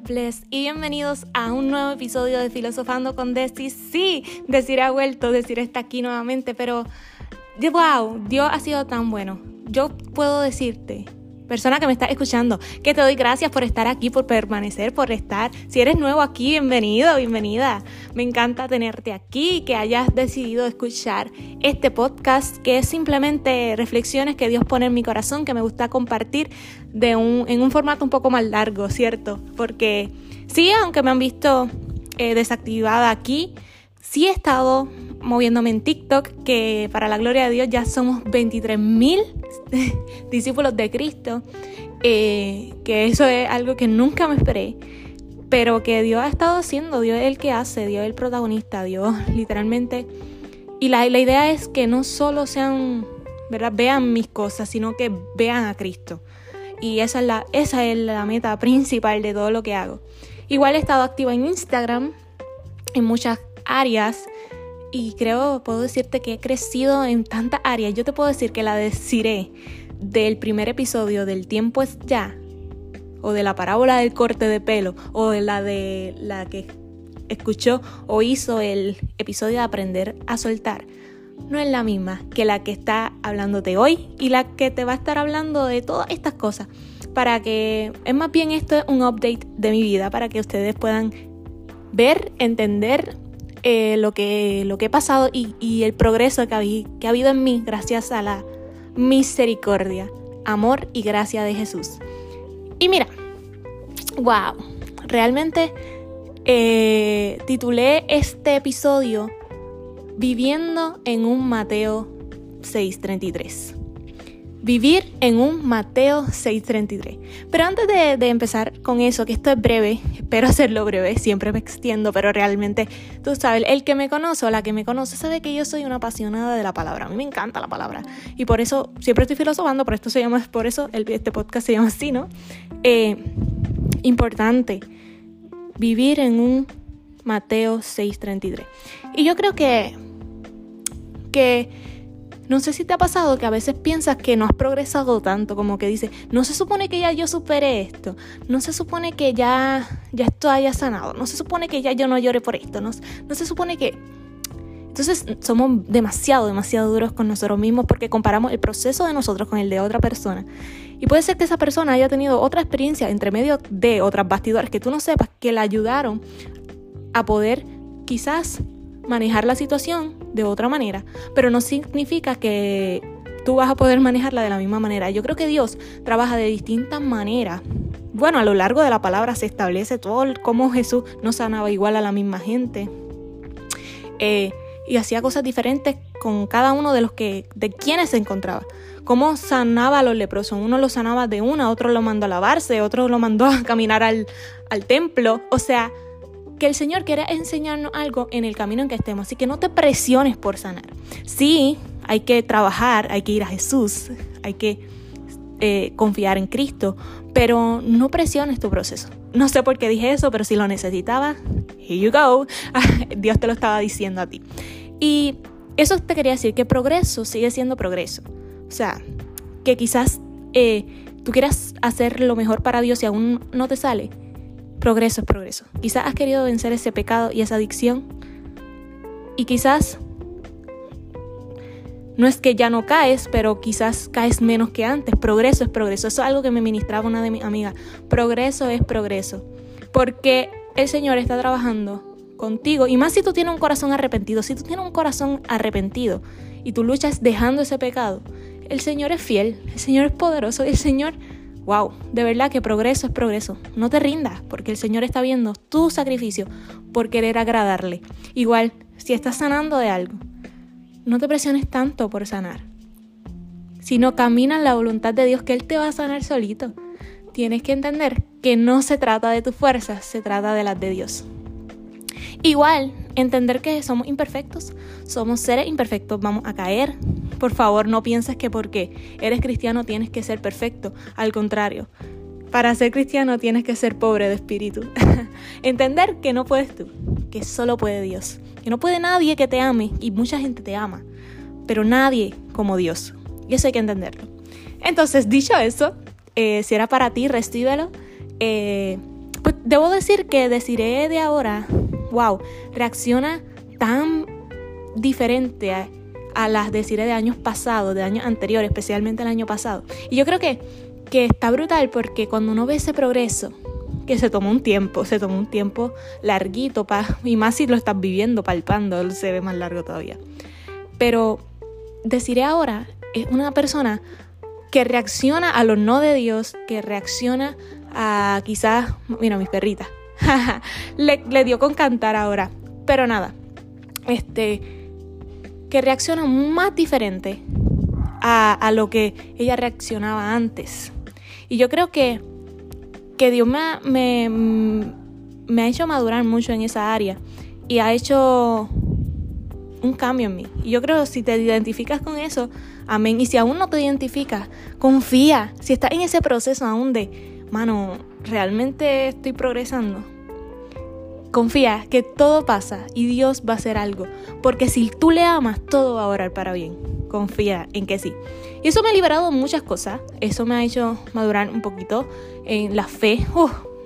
Bless y bienvenidos a un nuevo episodio de Filosofando con Desti. Sí, decir ha vuelto, decir está aquí nuevamente, pero wow, Dios ha sido tan bueno. Yo puedo decirte persona que me está escuchando, que te doy gracias por estar aquí, por permanecer, por estar. Si eres nuevo aquí, bienvenido, bienvenida. Me encanta tenerte aquí, que hayas decidido escuchar este podcast, que es simplemente reflexiones que Dios pone en mi corazón, que me gusta compartir de un, en un formato un poco más largo, ¿cierto? Porque sí, aunque me han visto eh, desactivada aquí, sí he estado moviéndome en TikTok, que para la gloria de Dios ya somos 23 mil discípulos de Cristo, eh, que eso es algo que nunca me esperé, pero que Dios ha estado haciendo, Dios es el que hace, Dios es el protagonista, Dios literalmente. Y la, la idea es que no solo sean, ¿verdad? Vean mis cosas, sino que vean a Cristo. Y esa es la, esa es la meta principal de todo lo que hago. Igual he estado activa en Instagram, en muchas áreas y creo, puedo decirte que he crecido en tantas áreas. Yo te puedo decir que la deciré del primer episodio del tiempo es ya, o de la parábola del corte de pelo, o de la de la que escuchó o hizo el episodio de aprender a soltar, no es la misma que la que está hablándote hoy y la que te va a estar hablando de todas estas cosas. Para que, es más bien esto es un update de mi vida, para que ustedes puedan ver, entender eh, lo, que, lo que he pasado y, el progreso que, que ha habido en mí gracias a la misericordia, amor y gracia de Jesús. Y mira, wow, realmente eh, titulé este episodio Viviendo en un Mateo 633 vivir en un Mateo 6:33. Pero antes de, empezar con eso, que esto es breve, espero hacerlo breve, siempre me extiendo, pero realmente, tú sabes, el que me conoce o la que me conoce sabe que yo soy una apasionada de la palabra. A mí me encanta la palabra. Y por eso siempre estoy filosofando, por esto se llama, por eso este podcast se llama así, ¿no? Eh, importante, vivir en un Mateo 6:33. Y yo creo que, que no sé si te ha pasado que a veces piensas que no has progresado tanto, como que dices, no se supone que ya yo superé esto, no se supone que ya, ya esto haya sanado, no se supone que ya yo no llore por esto, no, no se supone que... Entonces somos demasiado, demasiado duros con nosotros mismos porque comparamos el proceso de nosotros con el de otra persona. Y puede ser que esa persona haya tenido otra experiencia entre medio de otras bastidores que tú no sepas que la ayudaron a poder quizás manejar la situación de otra manera, pero no significa que tú vas a poder manejarla de la misma manera. Yo creo que Dios trabaja de distintas maneras. Bueno, a lo largo de la palabra se establece todo cómo Jesús no sanaba igual a la misma gente. Eh, y hacía cosas diferentes con cada uno de los que, de quienes se encontraba. Cómo sanaba a los leprosos. Uno lo sanaba de una, otro lo mandó a lavarse, otro lo mandó a caminar al, al templo. O sea, que el Señor quiere enseñarnos algo en el camino en que estemos. Así que no te presiones por sanar. Sí, hay que trabajar, hay que ir a Jesús, hay que eh, confiar en Cristo, pero no presiones tu proceso. No sé por qué dije eso, pero si lo necesitaba, here you go. Dios te lo estaba diciendo a ti. Y eso te quería decir, que progreso sigue siendo progreso. O sea, que quizás eh, tú quieras hacer lo mejor para Dios y aún no te sale progreso es progreso. Quizás has querido vencer ese pecado y esa adicción y quizás no es que ya no caes, pero quizás caes menos que antes. Progreso es progreso. Eso es algo que me ministraba una de mis amigas. Progreso es progreso. Porque el Señor está trabajando contigo. Y más si tú tienes un corazón arrepentido. Si tú tienes un corazón arrepentido y tú luchas dejando ese pecado, el Señor es fiel. El Señor es poderoso. El Señor wow, de verdad que progreso es progreso. No te rindas, porque el Señor está viendo tu sacrificio por querer agradarle. Igual, si estás sanando de algo, no te presiones tanto por sanar, sino camina en la voluntad de Dios que Él te va a sanar solito. Tienes que entender que no se trata de tus fuerzas, se trata de las de Dios. Igual, entender que somos imperfectos, somos seres imperfectos, vamos a caer, por favor, no pienses que porque eres cristiano tienes que ser perfecto. Al contrario, para ser cristiano tienes que ser pobre de espíritu. Entender que no puedes tú, que solo puede Dios. Que no puede nadie que te ame y mucha gente te ama, pero nadie como Dios. Y eso hay que entenderlo. Entonces, dicho eso, eh, si era para ti, recíbelo. Eh, Pues debo decir que Desiree de ahora, wow, reacciona tan diferente a, las Desiree de años pasados, de años anteriores, especialmente el año pasado. Y yo creo que, que está brutal porque cuando uno ve ese progreso, que se tomó un tiempo, se tomó un tiempo larguito, pa, y más si lo estás viviendo, palpando, se ve más largo todavía. Pero deciré ahora, es una persona que reacciona a lo no de Dios, que reacciona a quizás, mira, mis perritas, le, le dio con cantar ahora, pero nada, este, que reacciona más diferente a, lo que ella reaccionaba antes. Y yo creo que que Dios me, me, ha hecho madurar mucho en esa área y ha hecho un cambio en mí. Y yo creo que si te identificas con eso, amén. Y si aún no te identificas, confía. Si estás en ese proceso aún de, mano, realmente estoy progresando. Confía que todo pasa y Dios va a hacer algo. Porque si tú le amas, todo va a orar para bien. Confía en que sí. Y eso me ha liberado muchas cosas. Eso me ha hecho madurar un poquito en la fe.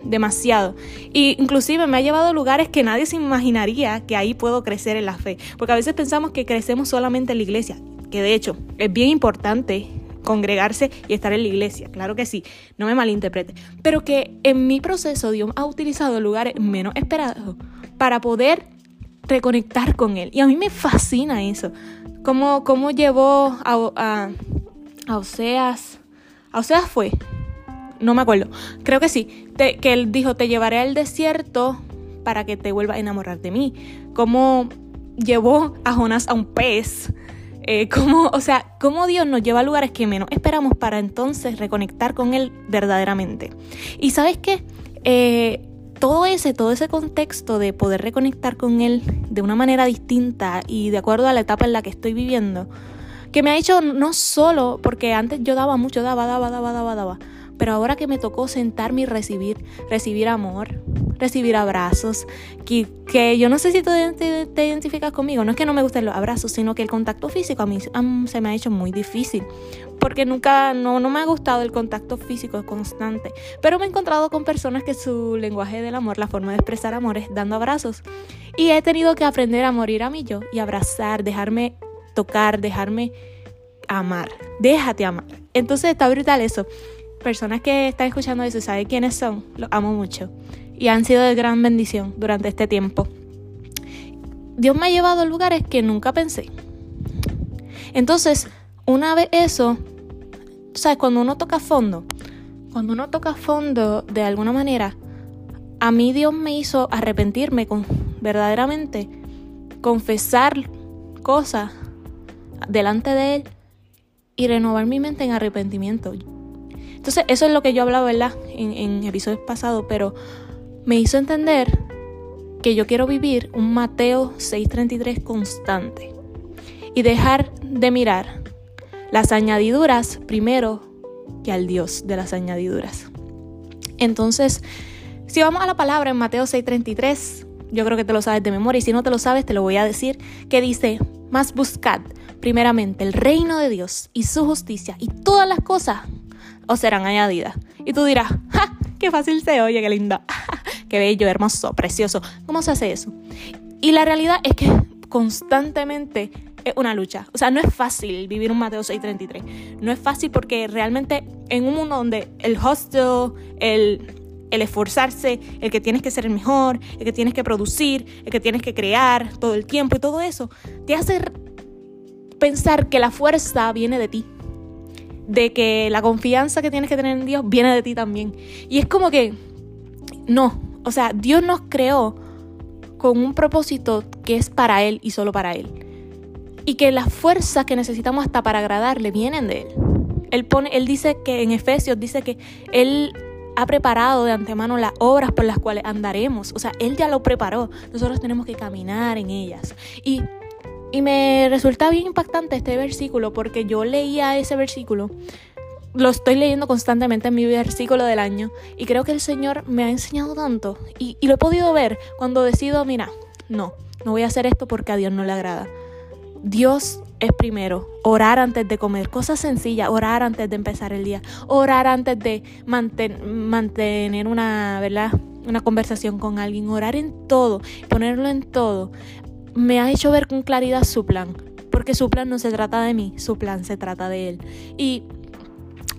demasiado. Y inclusive me ha llevado a lugares que nadie se imaginaría que ahí puedo crecer en la fe. Porque a veces pensamos que crecemos solamente en la iglesia. Que de hecho es bien importante congregarse y estar en la iglesia, claro que sí, no me malinterprete, pero que en mi proceso Dios ha utilizado lugares menos esperados para poder reconectar con Él. Y a mí me fascina eso, cómo, cómo llevó a, a Oseas. A Oseas fue. No me acuerdo. Creo que sí. que él dijo, te llevaré al desierto para que te vuelva a enamorar de mí. Cómo llevó a Jonás a un pez. Eh, cómo, o sea, cómo Dios nos lleva a lugares que menos esperamos para entonces reconectar con Él verdaderamente. Y sabes qué? Eh, todo ese, todo ese contexto de poder reconectar con Él de una manera distinta y de acuerdo a la etapa en la que estoy viviendo, que me ha hecho no solo porque antes yo daba mucho, daba, daba, daba, daba, daba, pero ahora que me tocó sentarme y recibir, recibir amor, recibir abrazos, que, que yo no sé si tú te, identificas conmigo, no es que no me gusten los abrazos, sino que el contacto físico a mí se me ha hecho muy difícil, porque nunca, no, no me ha gustado el contacto físico constante, pero me he encontrado con personas que su lenguaje del amor, la forma de expresar amor es dando abrazos, y he tenido que aprender a morir a mí yo y abrazar, dejarme tocar, dejarme amar. Déjate amar. Entonces está brutal eso. Personas que están escuchando eso y saben quiénes son, los amo mucho. Y han sido de gran bendición durante este tiempo. Dios me ha llevado a lugares que nunca pensé. Entonces, una vez eso, sabes, cuando uno toca fondo, cuando uno toca fondo de alguna manera, a mí Dios me hizo arrepentirme con verdaderamente confesar cosas delante de Él y renovar mi mente en arrepentimiento. Entonces, eso es lo que yo hablaba, ¿verdad? En, en episodios pasados, pero me hizo entender que yo quiero vivir un Mateo 6:33 constante y dejar de mirar las añadiduras primero que al Dios de las añadiduras. Entonces, si vamos a la palabra en Mateo 6:33, yo creo que te lo sabes de memoria y si no te lo sabes te lo voy a decir, que dice, más buscad primeramente el reino de Dios y su justicia y todas las cosas os serán añadidas. Y tú dirás, ¡ja! ¡Qué fácil se oye, qué lindo! ¡Qué bello, hermoso, precioso! ¿Cómo se hace eso? Y la realidad es que constantemente es una lucha. O sea, no es fácil vivir un Mateo 6:33. No es fácil porque realmente en un mundo donde el hostel, el, el esforzarse, el que tienes que ser el mejor, el que tienes que producir, el que tienes que crear todo el tiempo y todo eso, te hace pensar que la fuerza viene de ti, de que la confianza que tienes que tener en Dios viene de ti también. Y es como que, no, o sea, Dios nos creó con un propósito que es para Él y solo para Él. Y que las fuerzas que necesitamos hasta para agradarle vienen de Él. Él, pone, él dice que en Efesios dice que Él ha preparado de antemano las obras por las cuales andaremos. O sea, Él ya lo preparó. Nosotros tenemos que caminar en ellas. Y y me resulta bien impactante este versículo porque yo leía ese versículo, lo estoy leyendo constantemente en mi versículo del año y creo que el Señor me ha enseñado tanto y, lo he podido ver cuando decido, mira, no, no voy a hacer esto porque a Dios no le agrada. Dios es primero, orar antes de comer, cosas sencillas, orar antes de empezar el día, orar antes de mantener una, una conversación con alguien, orar en todo, ponerlo en todo, me ha hecho ver con claridad su plan. Porque su plan no se trata de mí, su plan se trata de él. Y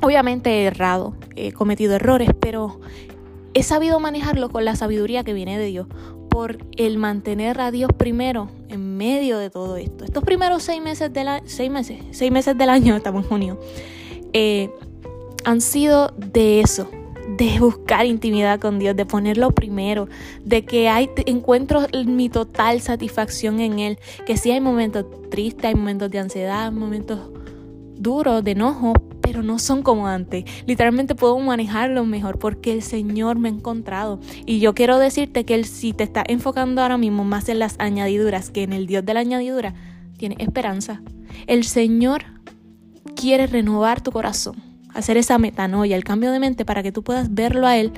obviamente he errado, he cometido errores, pero he sabido manejarlo con la sabiduría que viene de Dios. Por el mantener a Dios primero en medio de todo esto. Estos primeros seis meses del año, seis meses, seis meses del año, estamos en junio, eh, han sido de eso, de buscar intimidad con Dios, de ponerlo primero, de que hay encuentro mi total satisfacción en Él, que sí hay momentos tristes, hay momentos de ansiedad, momentos duros, de enojo, pero no son como antes. Literalmente puedo manejarlo mejor porque el Señor me ha encontrado. Y yo quiero decirte que Él si te está enfocando ahora mismo más en las añadiduras que en el Dios de la añadidura, tiene esperanza. El Señor quiere renovar tu corazón hacer esa metanoia, el cambio de mente para que tú puedas verlo a Él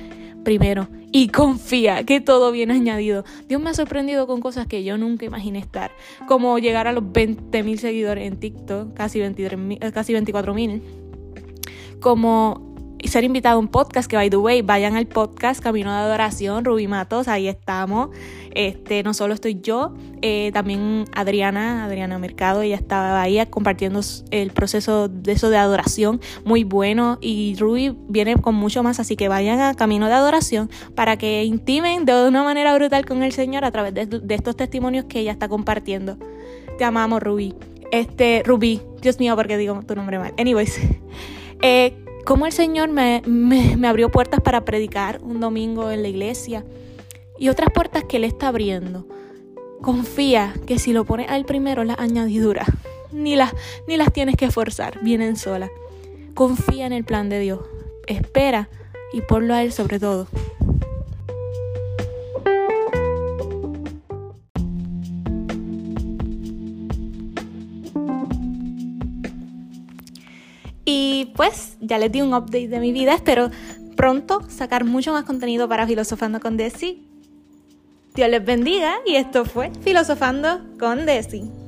primero. Y confía que todo viene añadido. Dios me ha sorprendido con cosas que yo nunca imaginé estar, como llegar a los 20 mil seguidores en TikTok, casi, 23, eh, casi 24 mil, como ser invitado a un podcast, que by the way, vayan al podcast Camino de Adoración, Rubí Matos, ahí estamos. Este, no solo estoy yo, eh, también Adriana, Adriana Mercado, ella estaba ahí compartiendo el proceso de eso de adoración, muy bueno. Y Rubí viene con mucho más, así que vayan a Camino de Adoración para que intimen de una manera brutal con el Señor a través de, estos testimonios que ella está compartiendo. Te amamos, Rubí. Este, Rubí, Dios mío, porque digo tu nombre mal. Anyways. Eh, cómo el Señor me, abrió puertas para predicar un domingo en la iglesia y otras puertas que Él está abriendo. Confía que si lo pones al primero, las añadiduras, ni las, ni las tienes que forzar, vienen solas. Confía en el plan de Dios, espera y ponlo a Él sobre todo. Y pues ya les di un update de mi vida. Espero pronto sacar mucho más contenido para Filosofando con Desi. Dios les bendiga y esto fue Filosofando con Desi.